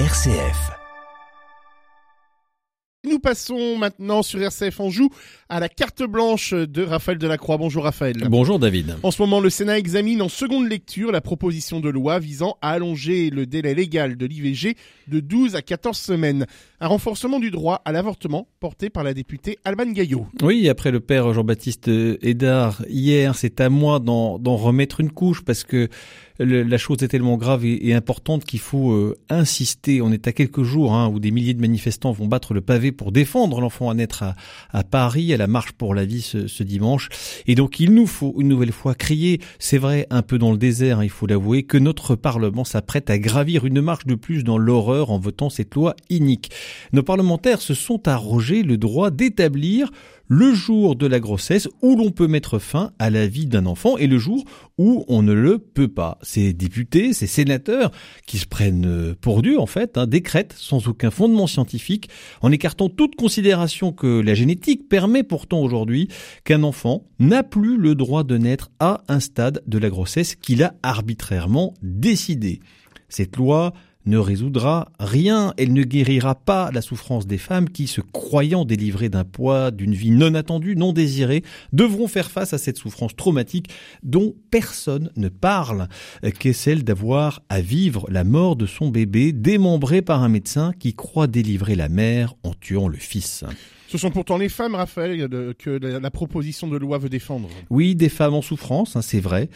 RCF. Nous passons maintenant sur RCF Anjou à la carte blanche de Raphaël Delacroix. Bonjour Raphaël. Bonjour David. En ce moment, le Sénat examine en seconde lecture la proposition de loi visant à allonger le délai légal de l'IVG de 12 à 14 semaines. Un renforcement du droit à l'avortement porté par la députée Alban Gaillot. Oui, après le père Jean-Baptiste Hédard, hier, c'est à moi d'en remettre une couche parce que la chose est tellement grave et, importante qu'il faut euh, insister. On est à quelques jours hein, où des milliers de manifestants vont battre le pavé pour défendre l'enfant à naître à, Paris, à la marche pour la vie ce, dimanche. Et donc il nous faut une nouvelle fois crier, c'est vrai, un peu dans le désert, hein, il faut l'avouer, que notre Parlement s'apprête à gravir une marche de plus dans l'horreur en votant cette loi inique. Nos parlementaires se sont arrogés le droit d'établir le jour de la grossesse où l'on peut mettre fin à la vie d'un enfant et le jour où on ne le peut pas. Ces députés, ces sénateurs, qui se prennent pour Dieu en fait, hein, décrètent sans aucun fondement scientifique, en écartant toute considération que la génétique permet pourtant aujourd'hui qu'un enfant n'a plus le droit de naître à un stade de la grossesse qu'il a arbitrairement décidé. Cette loi ne résoudra rien, elle ne guérira pas la souffrance des femmes qui, se croyant délivrées d'un poids, d'une vie non attendue, non désirée, devront faire face à cette souffrance traumatique dont personne ne parle, qu'est celle d'avoir à vivre la mort de son bébé démembré par un médecin qui croit délivrer la mère en tuant le fils. Ce sont pourtant les femmes, Raphaël, que la proposition de loi veut défendre. Oui, des femmes en souffrance, hein, c'est vrai.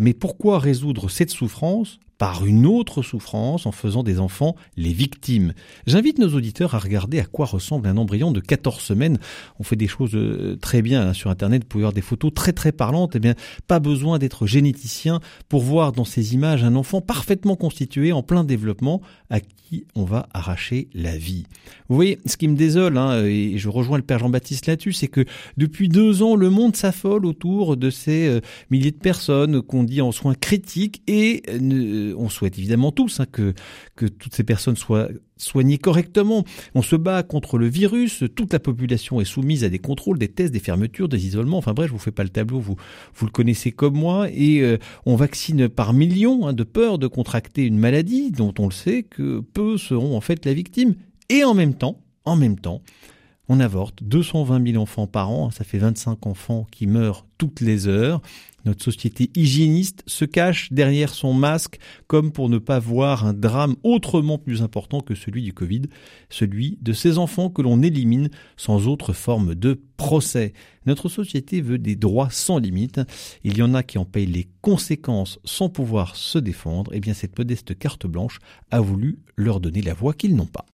Mais pourquoi résoudre cette souffrance par une autre souffrance en faisant des enfants les victimes. J'invite nos auditeurs à regarder à quoi ressemble un embryon de 14 semaines. On fait des choses euh, très bien hein, sur Internet, vous pouvez voir des photos très très parlantes. Eh bien, pas besoin d'être généticien pour voir dans ces images un enfant parfaitement constitué, en plein développement, à qui on va arracher la vie. Vous voyez, ce qui me désole, hein, et je rejoins le Père Jean-Baptiste là-dessus, c'est que depuis deux ans, le monde s'affole autour de ces euh, milliers de personnes qu'on dit en soins critiques et on souhaite évidemment tous hein, que, que toutes ces personnes soient soignées correctement. On se bat contre le virus, toute la population est soumise à des contrôles, des tests, des fermetures, des isolements. Enfin bref, je vous fais pas le tableau, vous, vous le connaissez comme moi. Et euh, on vaccine par millions hein, de peur de contracter une maladie dont on le sait que peu seront en fait la victime. Et en même temps, en même temps, on avorte 220 000 enfants par an, ça fait 25 enfants qui meurent toutes les heures. Notre société hygiéniste se cache derrière son masque comme pour ne pas voir un drame autrement plus important que celui du Covid, celui de ces enfants que l'on élimine sans autre forme de procès. Notre société veut des droits sans limite. Il y en a qui en payent les conséquences sans pouvoir se défendre. Et eh bien cette modeste carte blanche a voulu leur donner la voix qu'ils n'ont pas.